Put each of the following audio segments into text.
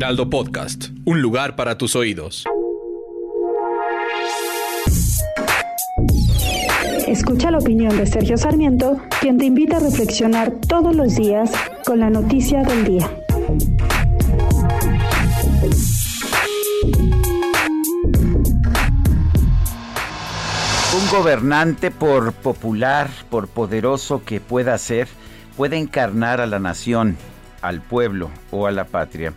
Heraldo Podcast, un lugar para tus oídos. Escucha la opinión de Sergio Sarmiento, quien te invita a reflexionar todos los días con la noticia del día. Un gobernante, por popular, por poderoso que pueda ser, puede encarnar a la nación, al pueblo o a la patria.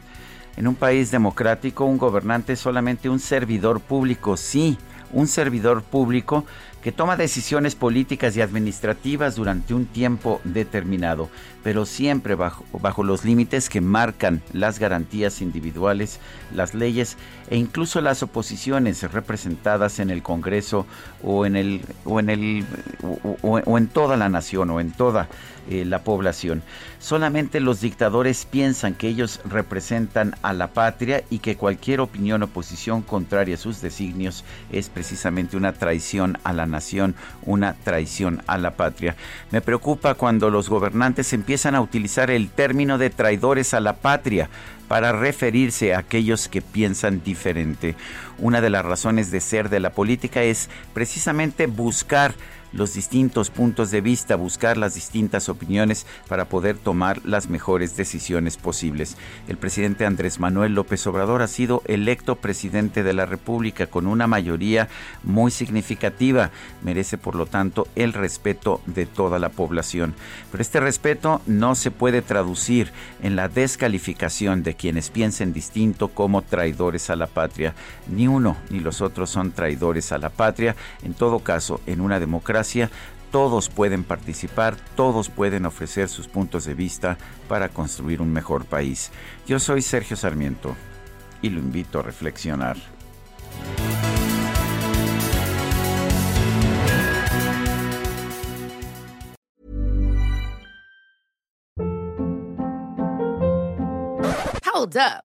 En un país democrático, un gobernante es solamente un servidor público, sí, un servidor público que toma decisiones políticas y administrativas durante un tiempo determinado, pero siempre bajo, bajo, los límites que marcan las garantías individuales, las leyes e incluso las oposiciones representadas en el Congreso o en el o en el o, en toda la nación o en toda eh, la población. Solamente los dictadores piensan que ellos representan a la patria y que cualquier opinión o posición contraria a sus designios es precisamente una traición a la nación, una traición a la patria. Me preocupa cuando los gobernantes empiezan a utilizar el término de traidores a la patria para referirse a aquellos que piensan diferente. Una de las razones de ser de la política es precisamente buscar los distintos puntos de vista, buscar las distintas opiniones para poder tomar las mejores decisiones posibles. El presidente Andrés Manuel López Obrador ha sido electo presidente de la República con una mayoría muy significativa. Merece, por lo tanto, el respeto de toda la población. Pero este respeto no se puede traducir en la descalificación de quienes piensen distinto como traidores a la patria. Ni uno ni los otros son traidores a la patria. En todo caso, en una todos pueden participar, todos pueden ofrecer sus puntos de vista para construir un mejor país. Yo soy Sergio Sarmiento y lo invito a reflexionar. Hold up.